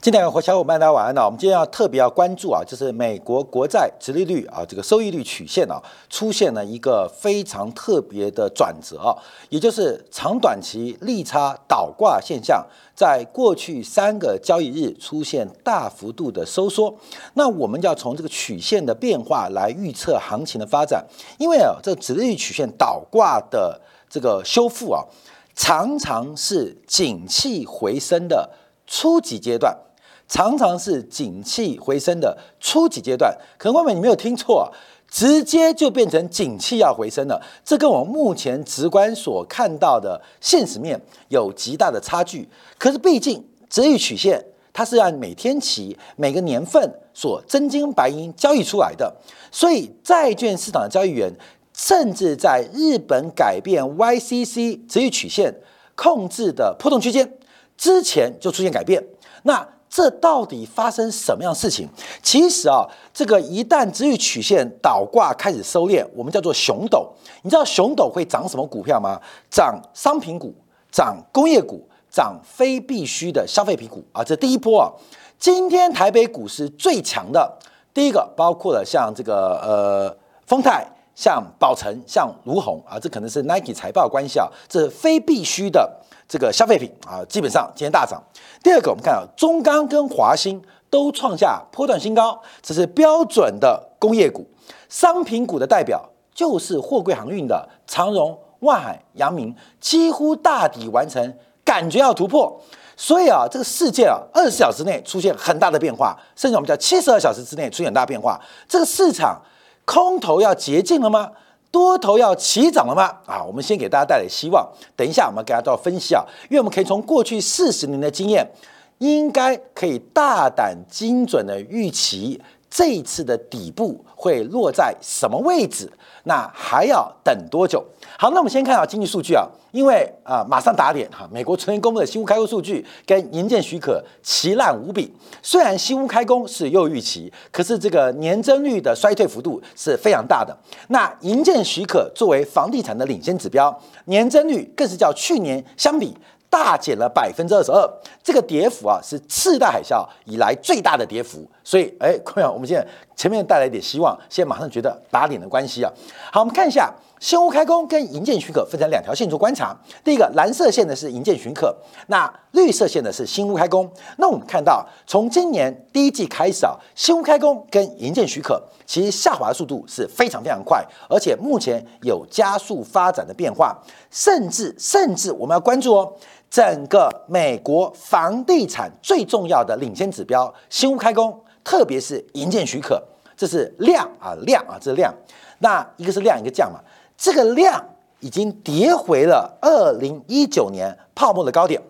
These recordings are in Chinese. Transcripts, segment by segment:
今天和小伙伴大家晚安呢。我们今天要特别要关注啊，就是美国国债殖利率啊，这个收益率曲线啊，出现了一个非常特别的转折啊，也就是长短期利差倒挂现象，在过去三个交易日出现大幅度的收缩。那我们要从这个曲线的变化来预测行情的发展，因为啊，这个殖利率曲线倒挂的这个修复啊，常常是景气回升的初级阶段。常常是景气回升的初级阶段，可能外面你没有听错，直接就变成景气要回升了。这跟我目前直观所看到的现实面有极大的差距。可是毕竟折率曲线它是按每天起、每个年份所真金白银交易出来的，所以债券市场的交易员甚至在日本改变 YCC 折率曲线控制的波动区间之前就出现改变，那。这到底发生什么样的事情？其实啊，这个一旦值域曲线倒挂开始收敛，我们叫做熊斗。你知道熊斗会涨什么股票吗？涨商品股，涨工业股，涨非必需的消费品股啊。这第一波啊，今天台北股市最强的第一个，包括了像这个呃丰泰、像宝成、像卢红啊，这可能是 Nike 财报关系啊，这是非必需的。这个消费品啊，基本上今天大涨。第二个，我们看到中钢跟华兴都创下波段新高，这是标准的工业股。商品股的代表就是货柜航运的长荣、万海、阳明，几乎大底完成，感觉要突破。所以啊，这个世界啊，二十小时内出现很大的变化，甚至我们叫七十二小时之内出现很大变化。这个市场空头要洁净了吗？多头要起涨了吗？啊，我们先给大家带来希望。等一下，我们给大家做分析啊，因为我们可以从过去四十年的经验，应该可以大胆精准的预期这一次的底部会落在什么位置。那还要等多久？好，那我们先看到经济数据啊，因为啊，马上打脸哈，美国昨天公布的新屋开工数据跟营建许可奇烂无比。虽然新屋开工是又预期，可是这个年增率的衰退幅度是非常大的。那营建许可作为房地产的领先指标，年增率更是较去年相比。大减了百分之二十二，这个跌幅啊是次贷海啸以来最大的跌幅，所以哎，朋友，我们现在前面带来一点希望，现在马上觉得打脸的关系啊。好，我们看一下新屋开工跟营建许可分成两条线做观察。第一个蓝色线的是营建许可，那绿色线的是新屋开工。那我们看到从今年第一季开始啊，新屋开工跟营建许可其实下滑速度是非常非常快，而且目前有加速发展的变化，甚至甚至我们要关注哦。整个美国房地产最重要的领先指标，新屋开工，特别是营建许可，这是量啊量啊，这是量。那一个是量，一个降嘛。这个量已经跌回了二零一九年泡沫的高点。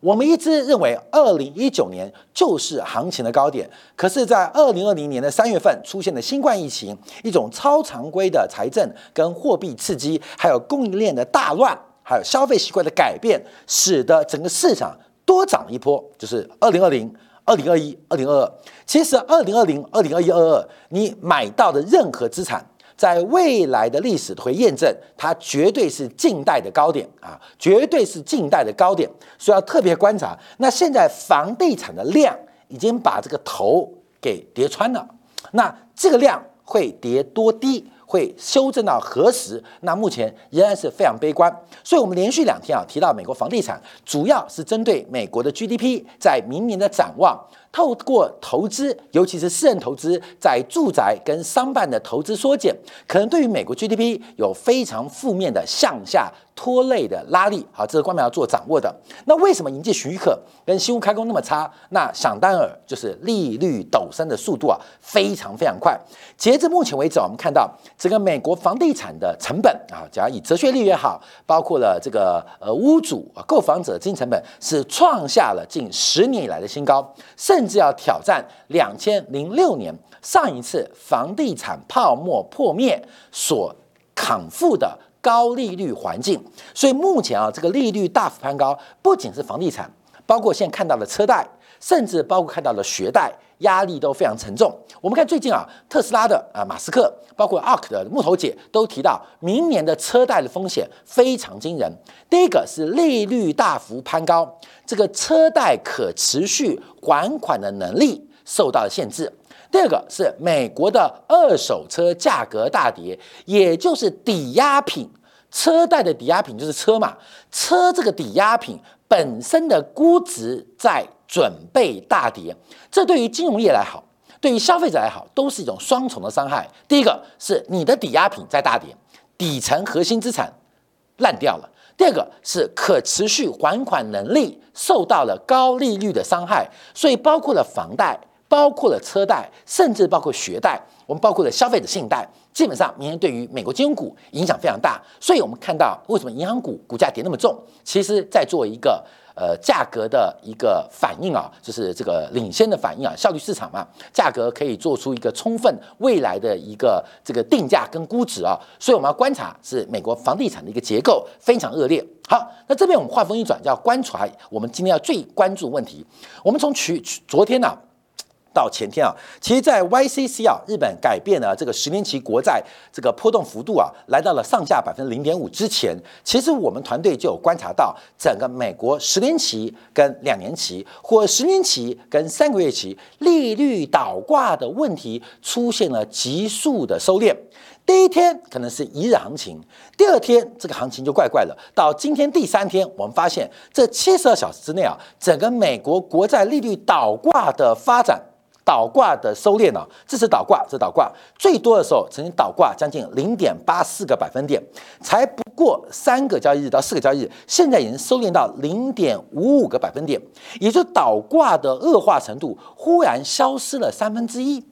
我们一直认为二零一九年就是行情的高点，可是，在二零二零年的三月份出现的新冠疫情，一种超常规的财政跟货币刺激，还有供应链的大乱。还有消费习惯的改变，使得整个市场多涨一波，就是二零二零、二零二一、二零二二。其实二零二零、二零二一、二二，你买到的任何资产，在未来的历史会验证，它绝对是近代的高点啊，绝对是近代的高点，所以要特别观察。那现在房地产的量已经把这个头给叠穿了，那这个量会跌多低？会修正到何时？那目前仍然是非常悲观，所以我们连续两天啊提到美国房地产，主要是针对美国的 GDP 在明年的展望。透过投资，尤其是私人投资，在住宅跟商办的投资缩减，可能对于美国 GDP 有非常负面的向下拖累的拉力。好，这是官媒要做掌握的。那为什么营建许可跟新屋开工那么差？那想当然就是利率陡升的速度啊，非常非常快。截至目前为止，我们看到整个美国房地产的成本啊，假如以折税率也好，包括了这个呃屋主购房者经营成本是创下了近十年以来的新高，甚。甚至要挑战两千零六年上一次房地产泡沫破灭所扛负的高利率环境，所以目前啊，这个利率大幅攀高，不仅是房地产，包括现在看到的车贷，甚至包括看到的学贷压力都非常沉重。我们看最近啊，特斯拉的啊马斯克，包括 ARK 的木头姐都提到，明年的车贷的风险非常惊人。第一个是利率大幅攀高，这个车贷可持续还款的能力受到了限制。第二个是美国的二手车价格大跌，也就是抵押品车贷的抵押品就是车嘛，车这个抵押品本身的估值在准备大跌，这对于金融业来好，对于消费者来好，都是一种双重的伤害。第一个是你的抵押品在大跌，底层核心资产烂掉了；第二个是可持续还款能力受到了高利率的伤害，所以包括了房贷。包括了车贷，甚至包括学贷，我们包括了消费者信贷，基本上明天对于美国金融股影响非常大。所以，我们看到为什么银行股股价跌那么重，其实在做一个呃价格的一个反应啊，就是这个领先的反应啊，效率市场嘛，价格可以做出一个充分未来的一个这个定价跟估值啊。所以我们要观察是美国房地产的一个结构非常恶劣。好，那这边我们话锋一转，要观察我们今天要最关注问题。我们从去昨天呢。到前天啊，其实，在 YCC 啊，日本改变了这个十年期国债这个波动幅度啊，来到了上下百分之零点五之前，其实我们团队就有观察到，整个美国十年期跟两年期，或十年期跟三个月期利率倒挂的问题出现了急速的收敛。第一天可能是一日行情，第二天这个行情就怪怪的。到今天第三天，我们发现这七十二小时之内啊，整个美国国债利率倒挂的发展。倒挂的收敛呢？这是倒挂，这倒挂最多的时候曾经倒挂将近零点八四个百分点，才不过三个交易日到四个交易日，现在已经收敛到零点五五个百分点，也就倒挂的恶化程度忽然消失了三分之一。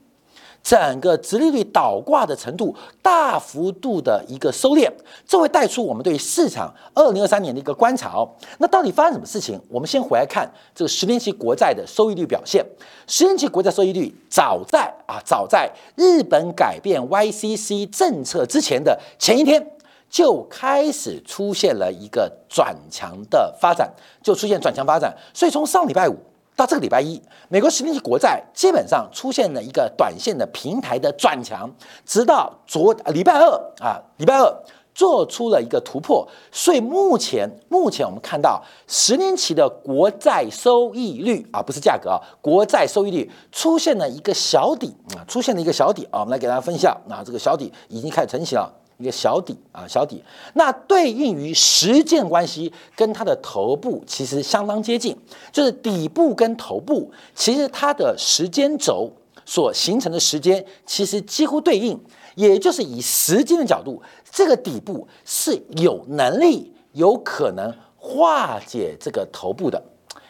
整个直利率倒挂的程度大幅度的一个收敛，这会带出我们对市场二零二三年的一个观察哦。那到底发生什么事情？我们先回来看这个十年期国债的收益率表现。十年期国债收益率早在啊早在日本改变 YCC 政策之前的前一天就开始出现了一个转强的发展，就出现转强发展。所以从上礼拜五。到这个礼拜一，美国十年期国债基本上出现了一个短线的平台的转强，直到昨礼拜二啊，礼拜二做出了一个突破，所以目前目前我们看到十年期的国债收益率啊，不是价格啊，国债收益率出现了一个小底啊，出现了一个小底啊，我们来给大家分享啊，这个小底已经开始成型了。一个小底啊，小底，那对应于时间关系跟它的头部其实相当接近，就是底部跟头部其实它的时间轴所形成的时间其实几乎对应，也就是以时间的角度，这个底部是有能力有可能化解这个头部的，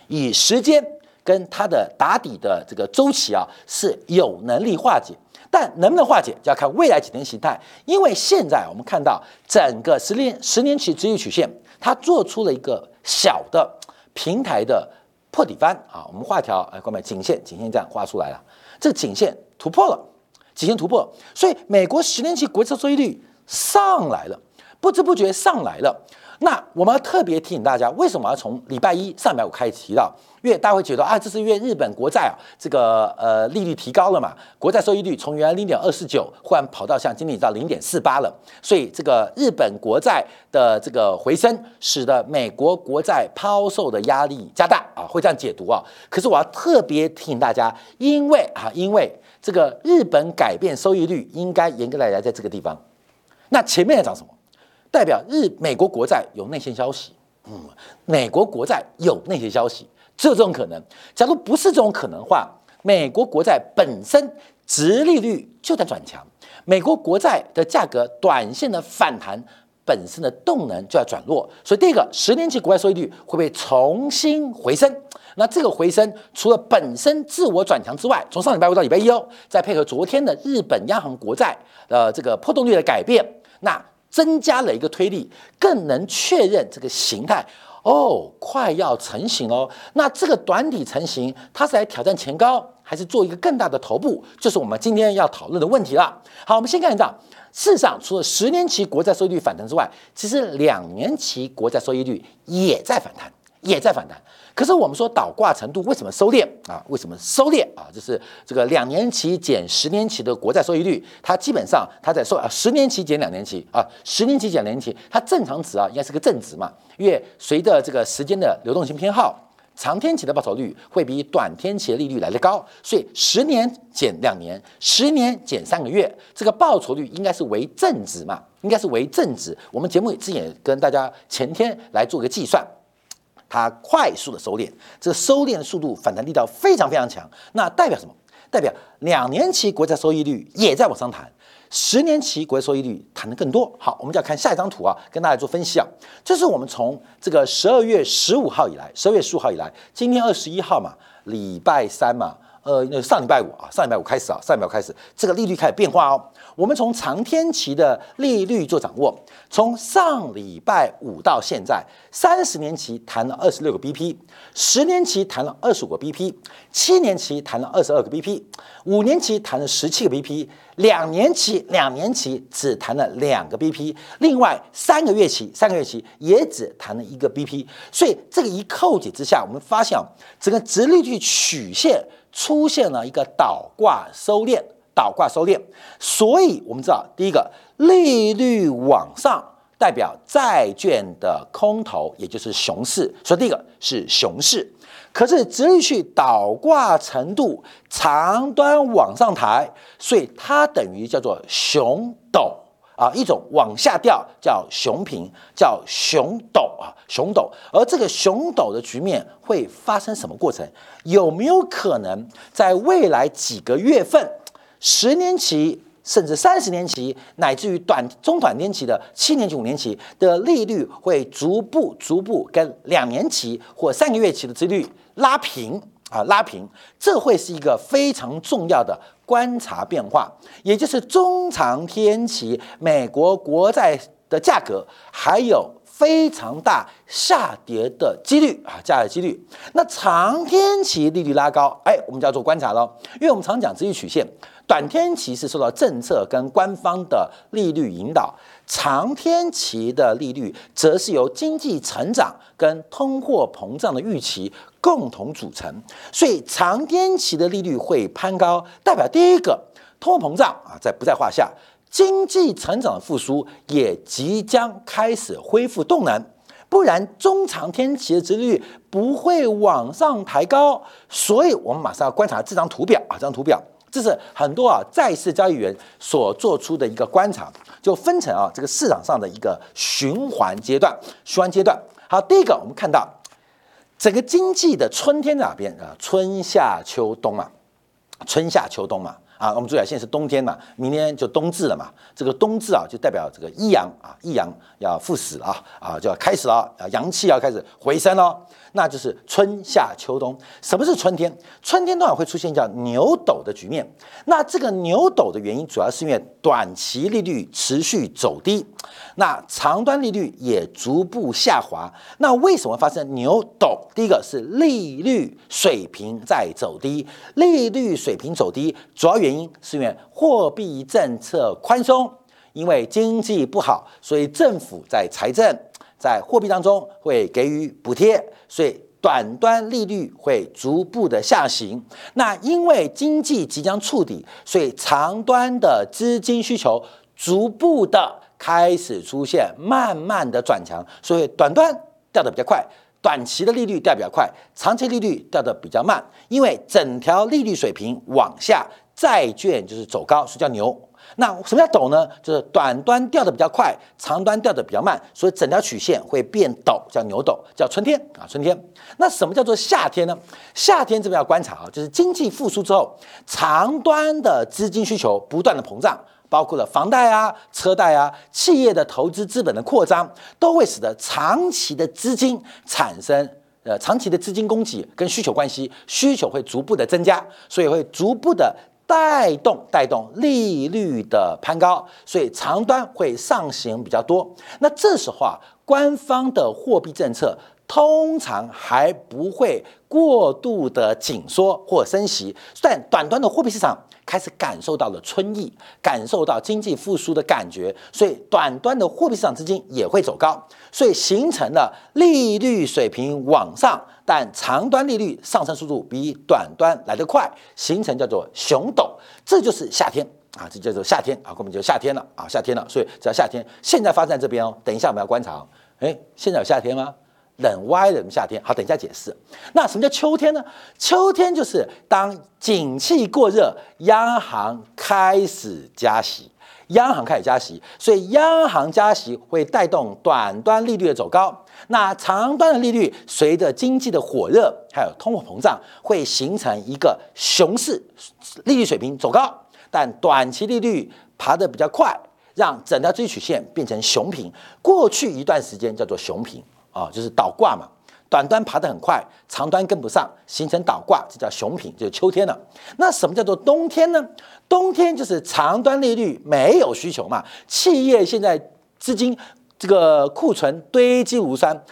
以时间跟它的打底的这个周期啊是有能力化解。但能不能化解，就要看未来几天形态。因为现在我们看到整个十年十年期直率曲线，它做出了一个小的平台的破底翻啊。我们画条，哎，各位，颈线，颈线这样画出来了，这颈线突破了，颈线突破，所以美国十年期国债收益率上来了，不知不觉上来了。那我们要特别提醒大家，为什么要从礼拜一上礼拜五开始提到？因为大家会觉得啊，这是因为日本国债啊，这个呃利率提高了嘛，国债收益率从原来零点二四九，忽然跑到像今天到零点四八了，所以这个日本国债的这个回升，使得美国国债抛售的压力加大啊，会这样解读啊。可是我要特别提醒大家，因为啊，因为这个日本改变收益率，应该严格来讲在这个地方。那前面在讲什么？代表日美国国债有内线消息，嗯，美国国债有内线消息，只有这种可能。假如不是这种可能的话，美国国债本身值利率就在转强，美国国债的价格短线的反弹本身的动能就要转弱。所以第一个，十年期国债收益率会被重新回升。那这个回升除了本身自我转强之外，从上礼拜五到礼拜一哦，再配合昨天的日本央行国债呃这个波动率的改变，那。增加了一个推力，更能确认这个形态哦，快要成型哦。那这个短底成型，它是来挑战前高，还是做一个更大的头部？就是我们今天要讨论的问题了。好，我们先看一下，事实上，除了十年期国债收益率反弹之外，其实两年期国债收益率也在反弹，也在反弹。可是我们说倒挂程度为什么收敛啊？为什么收敛啊？就是这个两年期减十年期的国债收益率，它基本上它在收啊，十年期减两年期啊，十年期减两年期，它正常值啊应该是个正值嘛，因为随着这个时间的流动性偏好，长天期的报酬率会比短天期的利率来得高，所以十年减两年，十年减三个月，这个报酬率应该是为正值嘛，应该是为正值。我们节目之前也跟大家前天来做个计算。它快速的收敛，这收敛的速度反弹力道非常非常强。那代表什么？代表两年期国债收益率也在往上弹，十年期国债收益率弹得更多。好，我们就要看下一张图啊，跟大家做分析啊。这是我们从这个十二月十五号以来，十二月十五号以来，今天二十一号嘛，礼拜三嘛。呃，那上礼拜五啊，上礼拜五开始啊，上礼拜五开始，这个利率开始变化哦。我们从长天期的利率做掌握，从上礼拜五到现在，三十年期谈了二十六个 BP，十年期谈了二十五个 BP，七年期谈了二十二个 BP，五年期谈了十七个 BP，两年期两年期只谈了两个 BP，另外三个月期三个月期也只谈了一个 BP。所以这个一扣解之下，我们发现整个直利率曲线。出现了一个倒挂收敛，倒挂收敛，所以我们知道，第一个利率往上代表债券的空头，也就是熊市，所以第一个是熊市。可是直率去倒挂程度长端往上抬，所以它等于叫做熊斗。啊，一种往下掉叫熊平，叫熊斗啊，熊斗。而这个熊斗的局面会发生什么过程？有没有可能在未来几个月份，十年期甚至三十年期，乃至于短中短年期的七年期、五年期的利率会逐步、逐步跟两年期或三个月期的利率拉平？啊，拉平，这会是一个非常重要的观察变化，也就是中长天期美国国债的价格还有非常大下跌的几率啊，下跌几率。那长天期利率拉高，哎，我们就要做观察喽，因为我们常讲直率曲线，短天期是受到政策跟官方的利率引导。长天期的利率则是由经济成长跟通货膨胀的预期共同组成，所以长天期的利率会攀高，代表第一个通货膨胀啊在不在话下，经济成长的复苏也即将开始恢复动能，不然中长天期的利率不会往上抬高，所以我们马上要观察这张图表啊，这张图表。这是很多啊在市交易员所做出的一个观察，就分成啊这个市场上的一个循环阶段，循环阶段。好，第一个我们看到整个经济的春天在哪边啊？春夏秋冬啊，春夏秋冬嘛。啊，啊我们注意啊，现在是冬天嘛，明天就冬至了嘛。这个冬至啊，就代表这个一阳啊，一阳要复始了啊，啊就要开始了啊，阳气要开始回升了。那就是春夏秋冬。什么是春天？春天通常会出现叫牛斗的局面。那这个牛斗的原因，主要是因为短期利率持续走低，那长端利率也逐步下滑。那为什么发生牛斗？第一个是利率水平在走低，利率水平走低，主要原因原因是因为货币政策宽松，因为经济不好，所以政府在财政。在货币当中会给予补贴，所以短端利率会逐步的下行。那因为经济即将触底，所以长端的资金需求逐步的开始出现慢慢的转强，所以短端掉的比较快，短期的利率掉比较快，长期利率掉的比较慢。因为整条利率水平往下，债券就是走高，所以叫牛。那什么叫陡呢？就是短端掉的比较快，长端掉的比较慢，所以整条曲线会变陡，叫牛陡，叫春天啊，春天。那什么叫做夏天呢？夏天这边要观察啊，就是经济复苏之后，长端的资金需求不断的膨胀，包括了房贷啊、车贷啊、企业的投资资本的扩张，都会使得长期的资金产生呃长期的资金供给跟需求关系，需求会逐步的增加，所以会逐步的。带动带动利率的攀高，所以长端会上行比较多。那这时候啊，官方的货币政策通常还不会过度的紧缩或升息，但短端的货币市场开始感受到了春意，感受到经济复苏的感觉，所以短端的货币市场资金也会走高，所以形成了利率水平往上，但长端利率上升速度比短端来得快，形成叫做熊斗，这就是夏天。啊，这叫做夏天啊，后面就夏天了啊，夏天了，所以只要夏天，现在发生在这边哦。等一下我们要观察，哎，现在有夏天吗？冷歪冷夏天。好，等一下解释。那什么叫秋天呢？秋天就是当景气过热，央行开始加息，央行开始加息，所以央行加息会带动短端利率的走高。那长端的利率随着经济的火热，还有通货膨胀，会形成一个熊市，利率水平走高。但短期利率爬得比较快，让整条周期曲线变成熊平。过去一段时间叫做熊平啊，就是倒挂嘛。短端爬得很快，长端跟不上，形成倒挂，这叫熊品，就是秋天了。那什么叫做冬天呢？冬天就是长端利率没有需求嘛，企业现在资金这个库存堆积如山，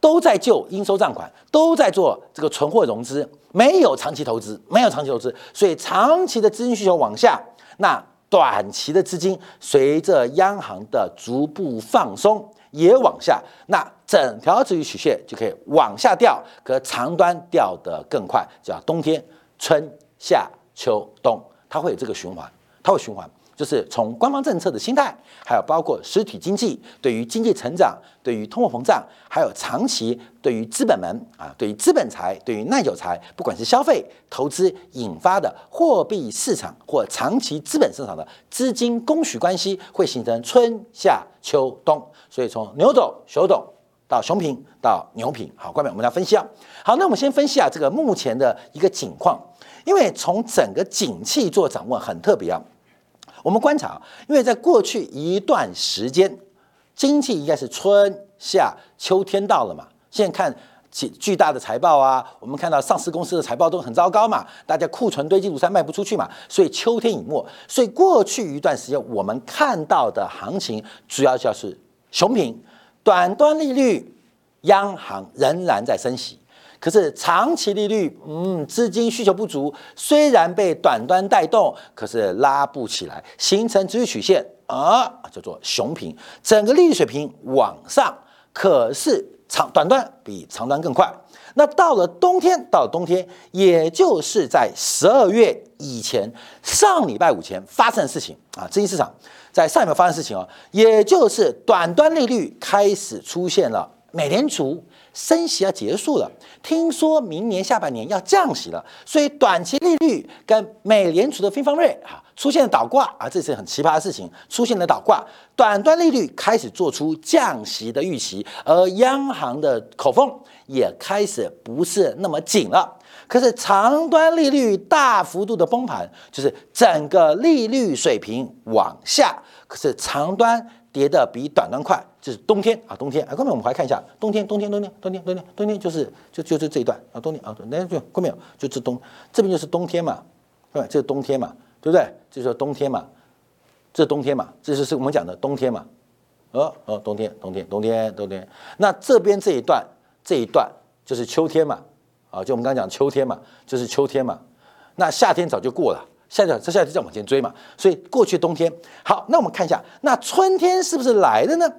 都在救应收账款，都在做这个存货融资。没有长期投资，没有长期投资，所以长期的资金需求往下，那短期的资金随着央行的逐步放松也往下，那整条资金曲线就可以往下掉，可长端掉得更快，叫冬天、春夏秋冬，它会有这个循环，它会循环。就是从官方政策的心态，还有包括实体经济对于经济成长、对于通货膨胀，还有长期对于资本们啊，对于资本财、对于耐久财，不管是消费、投资引发的货币市场或长期资本市场的资金供需关系，会形成春夏秋冬。所以从牛斗、熊斗到熊平到牛平，好，关面我们来分析啊。好，那我们先分析啊这个目前的一个景况，因为从整个景气做掌握很特别啊。我们观察，因为在过去一段时间，经济应该是春夏秋天到了嘛。现在看巨巨大的财报啊，我们看到上市公司的财报都很糟糕嘛，大家库存堆积如山，卖不出去嘛。所以秋天已末，所以过去一段时间我们看到的行情主要就是熊平，短端利率，央行仍然在升息。可是长期利率，嗯，资金需求不足，虽然被短端带动，可是拉不起来，形成直率曲线啊，叫做熊平，整个利率水平往上，可是长短端比长端更快。那到了冬天，到了冬天，也就是在十二月以前，上礼拜五前发生的事情啊，资金市场在上一秒发生的事情哦，也就是短端利率开始出现了美联储。升息要结束了，听说明年下半年要降息了，所以短期利率跟美联储的非方瑞啊出现了倒挂啊，这是很奇葩的事情，出现了倒挂，短端利率开始做出降息的预期，而央行的口风也开始不是那么紧了。可是长端利率大幅度的崩盘，就是整个利率水平往下，可是长端。跌的比短端快，就是冬天啊，冬天啊，后面我们来看一下冬天，冬天，冬天，冬天，冬天，冬天就是就就是这一段啊，冬天啊，那就后面就这冬这边就是冬天嘛，对吧？这是冬天嘛，对不对？就是冬天嘛，这是冬天嘛，这就是我们讲的冬天嘛，哦哦，冬天，冬天，冬天，冬天。那这边这一段这一段就是秋天嘛，啊，就我们刚刚讲秋天嘛，就是秋天嘛。那夏天早就过了。夏天，这夏天再往前追嘛，所以过去冬天好，那我们看一下，那春天是不是来了呢？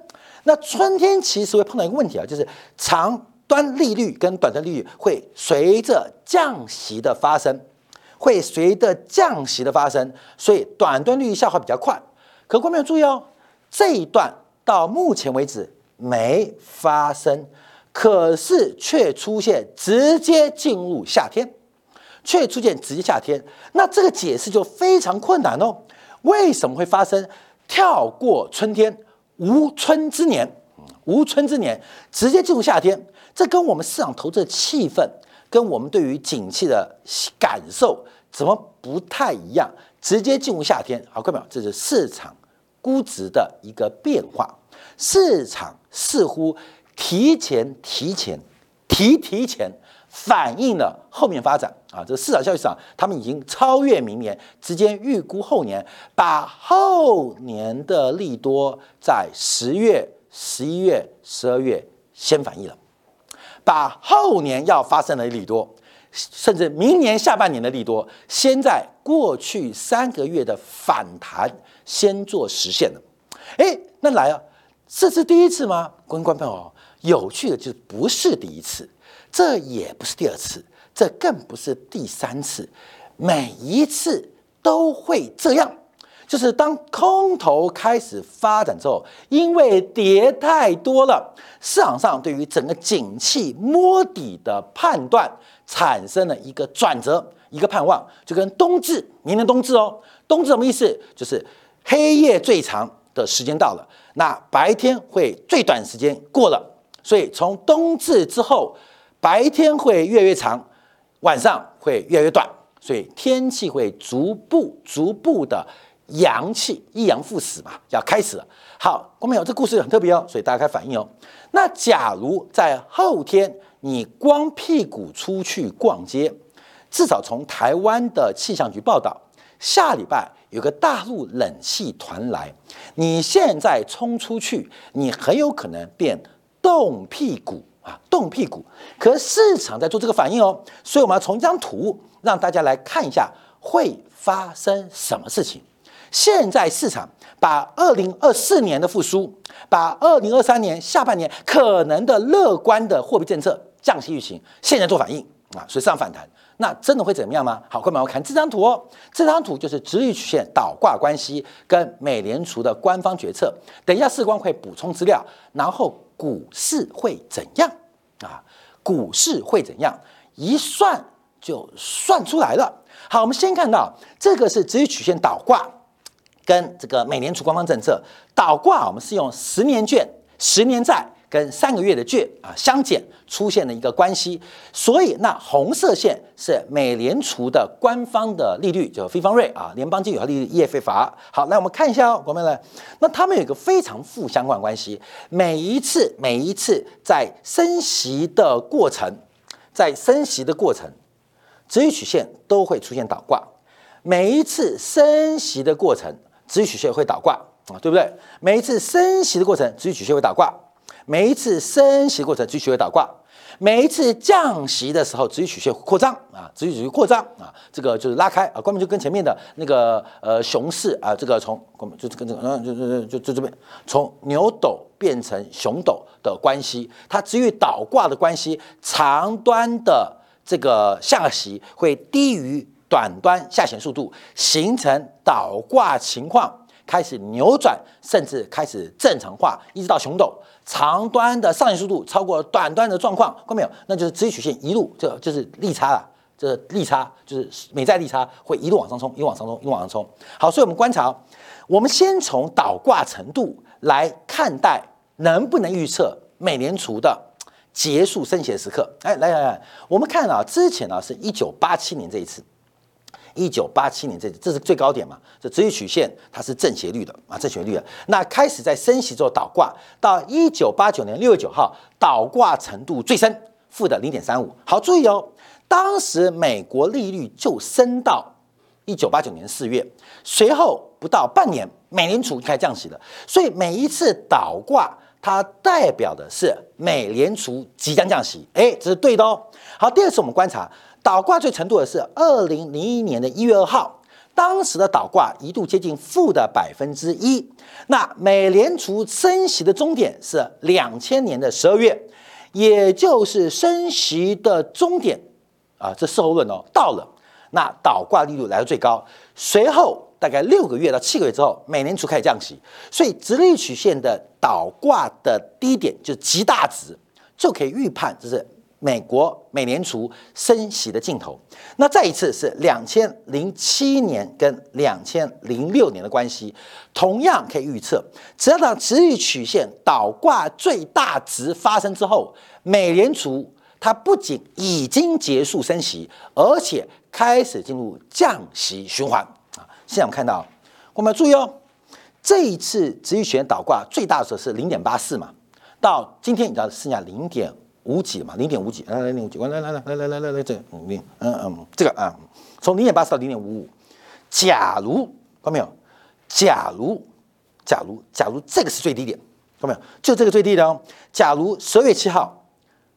那春天其实会碰到一个问题啊，就是长端利率跟短端利率会随着降息的发生，会随着降息的发生，所以短端利率下滑比较快。可观众要注意哦，这一段到目前为止没发生，可是却出现直接进入夏天。却出现直接夏天，那这个解释就非常困难哦。为什么会发生跳过春天无春之年？无春之年直接进入夏天，这跟我们市场投资的气氛，跟我们对于景气的感受怎么不太一样？直接进入夏天，好，各位朋友这是市场估值的一个变化，市场似乎提前、提前、提提前。反映了后面发展啊，这个市场效益上，他们已经超越明年，直接预估后年，把后年的利多在十月、十一月、十二月先反映了，把后年要发生的利多，甚至明年下半年的利多，先在过去三个月的反弹先做实现了。哎，那来啊，这是第一次吗？观众朋友，有趣的就是不是第一次，这也不是第二次，这更不是第三次，每一次都会这样。就是当空头开始发展之后，因为跌太多了，市场上对于整个景气摸底的判断产生了一个转折，一个盼望，就跟冬至，明年冬至哦，冬至什么意思？就是黑夜最长的时间到了，那白天会最短时间过了，所以从冬至之后，白天会越来越长，晚上会越来越短，所以天气会逐步逐步的。阳气一阳复始嘛，要开始了。好，观众朋友，这故事很特别哦，所以大家开反应哦。那假如在后天你光屁股出去逛街，至少从台湾的气象局报道，下礼拜有个大陆冷气团来，你现在冲出去，你很有可能变冻屁股啊，冻屁股。可市场在做这个反应哦，所以我们要从一张图让大家来看一下会发生什么事情。现在市场把二零二四年的复苏，把二零二三年下半年可能的乐观的货币政策降息预期，现在做反应啊，所以上反弹，那真的会怎么样吗？好，快帮我看这张图哦，这张图就是直率曲线倒挂关系跟美联储的官方决策。等一下，世光会补充资料，然后股市会怎样啊？股市会怎样？一算就算出来了。好，我们先看到这个是直率曲线倒挂。跟这个美联储官方政策倒挂，我们是用十年券、十年债跟三个月的券啊相减出现了一个关系，所以那红色线是美联储的官方的利率，就非方瑞啊，联邦基础利率 EFR。好，来我们看一下哦，朋友们，那他们有一个非常负相关关系，每一次每一次在升息的过程，在升息的过程，直率曲线都会出现倒挂，每一次升息的过程。直率曲线会倒挂啊，对不对？每一次升息的过程，直率曲线会倒挂；每一次升息过程，直取会倒挂；每一次降息的时候，直率曲线扩张啊，直率曲线扩张啊，这个就是拉开啊，关门就跟前面的那个呃熊市啊，这个从关门就是跟这个嗯，就就就就这边从牛斗变成熊斗的关系，它直率倒挂的关系，长端的这个下息会低于。短端下行速度形成倒挂情况，开始扭转，甚至开始正常化，一直到熊斗。长端的上行速度超过短端的状况，看到没有？那就是直曲线一路，这就是利差了。这利差就是美债利差会一路往上冲，一路往上冲，一路往上冲。好，所以我们观察，我们先从倒挂程度来看待，能不能预测美联储的结束升息的时刻？哎，来来来，我们看啊，之前啊是一九八七年这一次。一九八七年，这这是最高点嘛？这直率曲线它是正斜率的啊，正斜率的。那开始在升息之后倒挂，到一九八九年六月九号倒挂程度最深，负的零点三五。好，注意哦，当时美国利率就升到一九八九年四月，随后不到半年，美联储开始降息了。所以每一次倒挂，它代表的是美联储即将降息。哎，这是对的哦。好，第二次我们观察。倒挂最程度的是二零零一年的一月二号，当时的倒挂一度接近负的百分之一。那美联储升息的终点是两千年的十二月，也就是升息的终点啊，这事后论哦，到了，那倒挂利率来到最高。随后大概六个月到七个月之后，美联储开始降息，所以直立曲线的倒挂的低点就极大值，就可以预判这是。美国美联储升息的尽头，那再一次是两千零七年跟两千零六年的关系，同样可以预测，只要当直率曲线倒挂最大值发生之后，美联储它不仅已经结束升息，而且开始进入降息循环啊！现在我们看到，我们要注意哦，这一次直率曲线倒挂最大的时候是零点八四嘛，到今天你知道剩下零点。五几嘛，零点五几，来来零点五几，来来来来来来来来这零嗯嗯这个啊，从零点八四到零点五五，假如看到没有？假如假如假如这个是最低点，看到没有？就这个最低的哦。假如十二月七号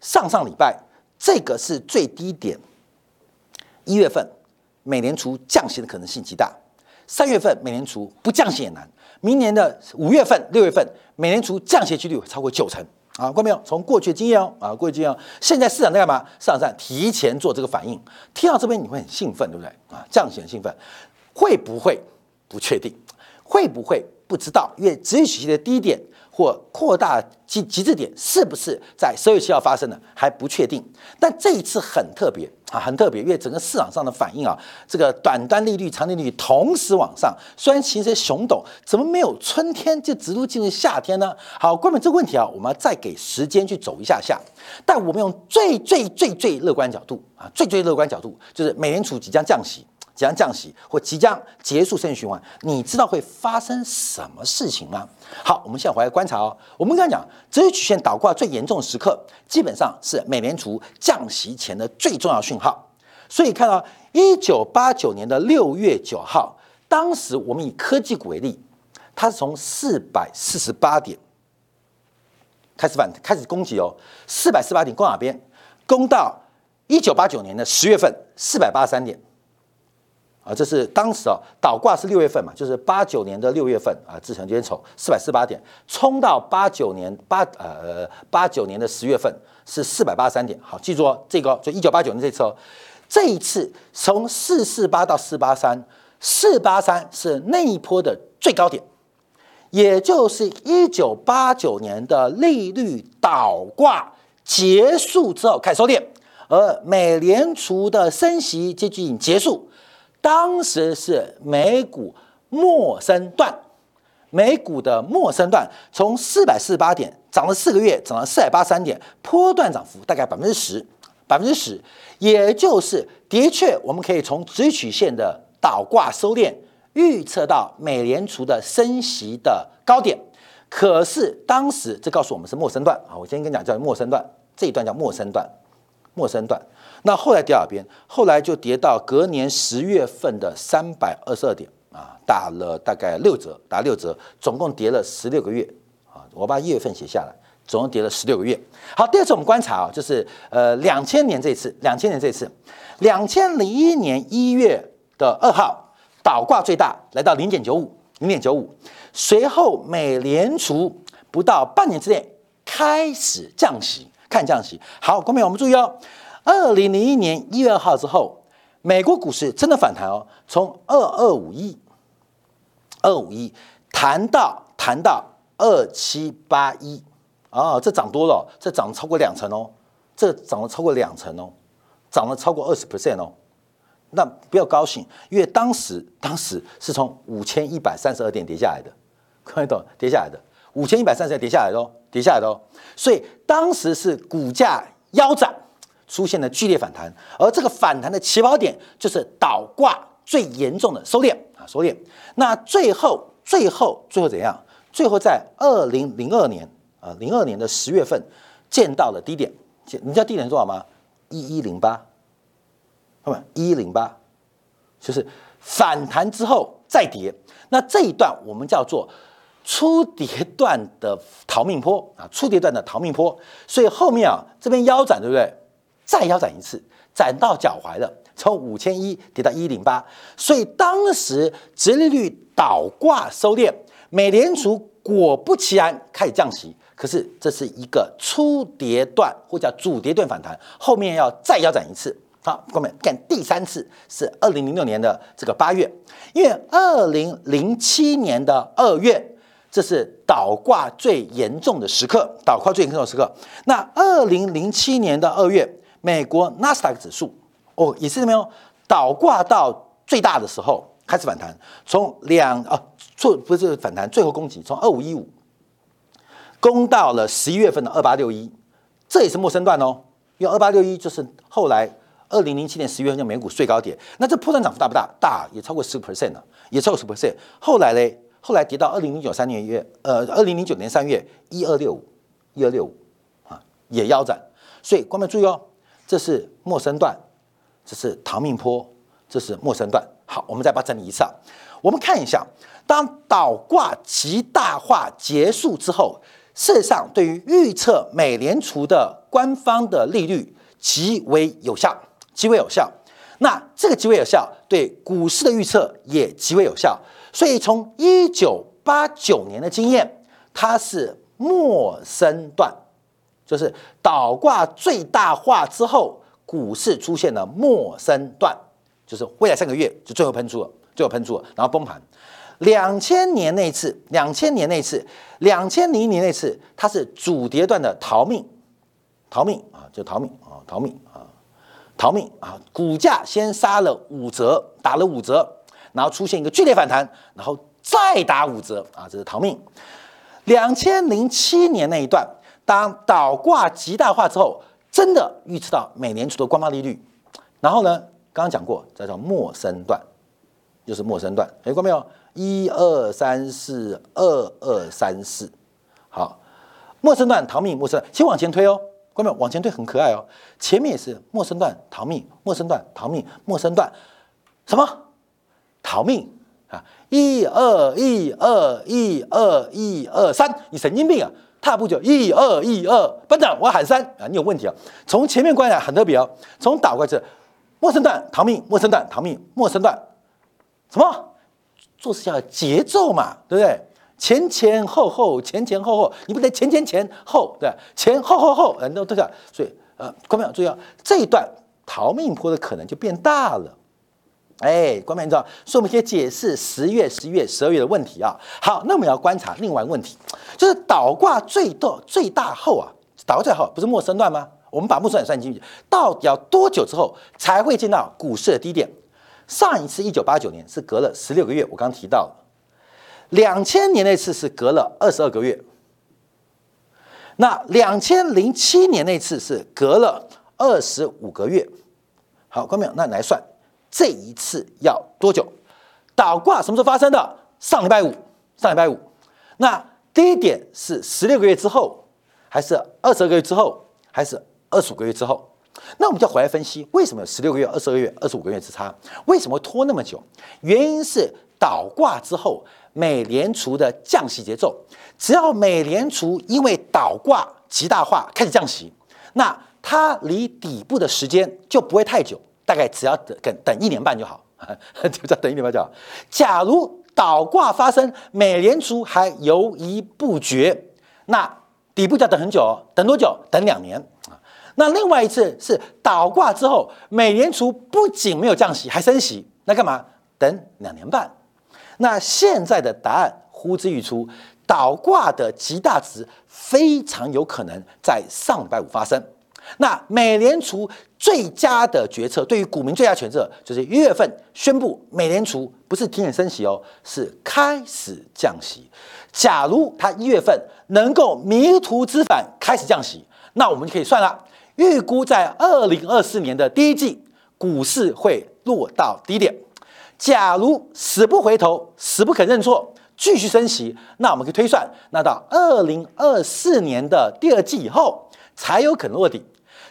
上上礼拜这个是最低点，一月份美联储降息的可能性极大，三月份美联储不降息也难，明年的五月份、六月份美联储降息几率超过九成啊！看到没有？从过去的经验哦啊，过去经验，现在市场在干嘛？市场上提前做这个反应，听到这边你会很兴奋，对不对啊？这样子很兴奋，会不会不确定？会不会不知道？因为直率曲线的低点。或扩大极极致点是不是在十二月七号发生的还不确定，但这一次很特别啊，很特别，因为整个市场上的反应啊，这个短端利率、长利率同时往上，虽然形成熊陡，怎么没有春天就直入进入夏天呢？好，关于这个问题啊，我们要再给时间去走一下下，但我们用最最最最乐观角度啊，最最乐观角度就是美联储即将降息。即将降息或即将结束升息循环，你知道会发生什么事情吗？好，我们现在回来观察哦。我们刚才讲，这些曲线倒挂最严重的时刻，基本上是美联储降息前的最重要讯号。所以看到一九八九年的六月九号，当时我们以科技股为例，它是从四百四十八点开始反开始攻击哦，四百四十八点攻哪边？攻到一九八九年的十月份四百八十三点。啊，这是当时啊，倒挂是六月份嘛，就是八九年的六月份啊，自成今天丑四百四十八点，冲到八九年八呃八九年的十月份是四百八十三点。好，记住哦，这个就一九八九年这次哦，这一次从四四八到四八三，四八三是那一波的最高点，也就是一九八九年的利率倒挂结束之后开始收敛，而美联储的升息接近结束。当时是美股陌生段，美股的陌生段从四百四十八点涨了四个月，涨了四百八十三点，波段涨幅大概百分之十，百分之十，也就是的确我们可以从直曲线的倒挂收敛预测到美联储的升息的高点。可是当时这告诉我们是陌生段啊，我先跟你讲叫陌生段，这一段叫陌生段，陌生段。那后来跌哪边？后来就跌到隔年十月份的三百二十二点啊，打了大概六折，打六折，总共跌了十六个月啊。我把一月份写下来，总共跌了十六个月。好，第二次我们观察啊，就是呃两千年这次，两千年这次，两千零一年一月的二号倒挂最大，来到零点九五，零点九五。随后美联储不到半年之内开始降息，看降息。好，各位我们注意哦。二零零一年一月二号之后，美国股市真的反弹哦，从二二五一、二五一弹到弹到二七八一啊，这涨多了，这涨超过两成哦，这涨了超过两成哦，涨了超过二十 percent 哦。那不要高兴，因为当时当时是从五千一百三十二点跌下来的，看得懂？跌下来的五千一百三十二跌下来的哦，跌下来的哦，所以当时是股价腰斩。出现了剧烈反弹，而这个反弹的起跑点就是倒挂最严重的收敛啊，收敛。那最后，最后，最后怎样？最后在二零零二年啊，零二年的十月份见到了低点，见你知道低点多少吗？一一零八，看没？一一零八，就是反弹之后再跌。那这一段我们叫做初跌段的逃命坡啊，初跌段的逃命坡。所以后面啊，这边腰斩，对不对？再腰斩一次，斩到脚踝了，从五千一跌到一零八，所以当时直利率倒挂收敛，美联储果不其然开始降息。可是这是一个初跌段或叫主跌段反弹，后面要再腰斩一次。好，我们看第三次是二零零六年的这个八月，因为二零零七年的二月，这是倒挂最严重的时刻，倒挂最严重的时刻。那二零零七年的二月。美国纳斯达克指数哦，也是没有倒挂到最大的时候开始反弹，从两啊错不是反弹，最后攻击从二五一五攻到了十一月份的二八六一，这也是陌生段哦，因为二八六一就是后来二零零七年十月份美股最高点，那这破断涨幅大不大？大，也超过十 percent 了，也超过十 percent。后来嘞，后来跌到二零零九三年月，呃，二零零九年三月一二六五，一二六五啊，也腰斩。所以观众注意哦。这是陌生段，这是逃命坡，这是陌生段。好，我们再把它整理一次、啊。我们看一下，当倒挂极大化结束之后，事实上对于预测美联储的官方的利率极为有效，极为有效。那这个极为有效，对股市的预测也极为有效。所以从一九八九年的经验，它是陌生段，就是倒挂最大化之后，股市出现了末升段，就是未来三个月就最后喷出了，最后喷出了，然后崩盘。两千年那次，两千年那次，两千零一年那次，它是主跌段的逃命，逃命啊，就逃命啊，逃命啊。逃命啊！股价先杀了五折，打了五折，然后出现一个剧烈反弹，然后再打五折啊！这是逃命。两千零七年那一段，当倒挂极大化之后，真的预测到美联储的官方利率。然后呢，刚刚讲过，这叫陌生段，就是陌生段。哎，过没有？一二三四，二二三四。好，陌生段逃命，陌生段，先往前推哦。后面往前推很可爱哦，前面也是陌生段逃命，陌生段逃命，陌生段什么逃命啊？一二一二一二一二三，你神经病啊！踏步就一二一二，班长我喊三啊！你有问题啊！从前面观察很特别哦，从倒过去，陌生段逃命，陌生段逃命，陌生段什么做事要节奏嘛，对不对？前前后后，前前后后，你不得前前前后，对前后后后，嗯，都都这样。所以，呃，观众注意啊，这一段逃命坡的可能就变大了。哎，观众知道，所以我们可以解释十月、十一月、十二月的问题啊。好，那我们要观察另外一个问题，就是倒挂最多最大后啊，倒挂最后不是陌生段吗？我们把陌生段算进去，到底要多久之后才会见到股市的低点？上一次一九八九年是隔了十六个月，我刚刚提到了。两千年那次是隔了二十二个月，那两千零七年那次是隔了二十五个月。好，观众朋友，那来算这一次要多久？倒挂什么时候发生的？上礼拜五，上礼拜五。那第一点是十六个月之后，还是二十二个月之后，还是二十五个月之后？那我们就回来分析，为什么十六个月、二十个月、二十五个月之差？为什么会拖那么久？原因是倒挂之后。美联储的降息节奏，只要美联储因为倒挂极大化开始降息，那它离底部的时间就不会太久，大概只要等等等一年半就好，就再等一年半就好。假如倒挂发生，美联储还犹疑不决，那底部要等很久，等多久？等两年啊。那另外一次是倒挂之后，美联储不仅没有降息，还升息，那干嘛？等两年半。那现在的答案呼之欲出，倒挂的极大值非常有可能在上礼拜五发生。那美联储最佳的决策，对于股民最佳决策，就是一月份宣布美联储不是停止升息哦，是开始降息。假如它一月份能够迷途知返开始降息，那我们就可以算了，预估在二零二四年的第一季股市会落到低点。假如死不回头，死不肯认错，继续升息，那我们可以推算，那到二零二四年的第二季以后才有可能落底。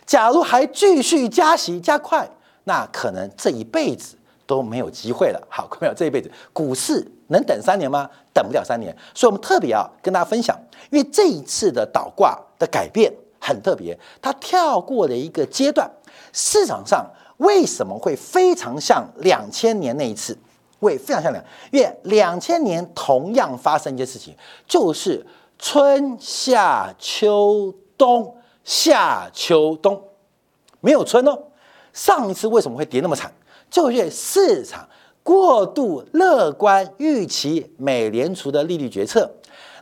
假如还继续加息加快，那可能这一辈子都没有机会了。好，各位，这一辈子股市能等三年吗？等不了三年。所以我们特别要跟大家分享，因为这一次的倒挂的改变很特别，它跳过了一个阶段，市场上。为什么会非常像两千年那一次？会非常像两，因为两千年同样发生一件事情，就是春夏秋冬，夏秋冬没有春哦。上一次为什么会跌那么惨？就是市场过度乐观预期美联储的利率决策。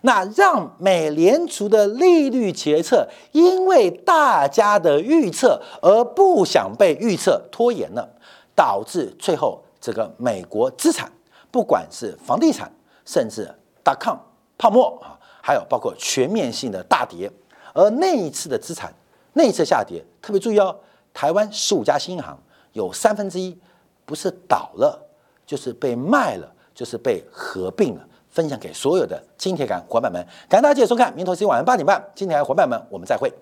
那让美联储的利率决策因为大家的预测而不想被预测拖延了，导致最后这个美国资产，不管是房地产，甚至大抗泡沫啊，还有包括全面性的大跌。而那一次的资产，那一次下跌，特别注意哦，台湾十五家新银行有三分之一不是倒了，就是被卖了，就是被合并了。分享给所有的金铁杆伙伴们，感谢大家收看，明天同晚上八点半，金铁杆伙伴们，我们再会。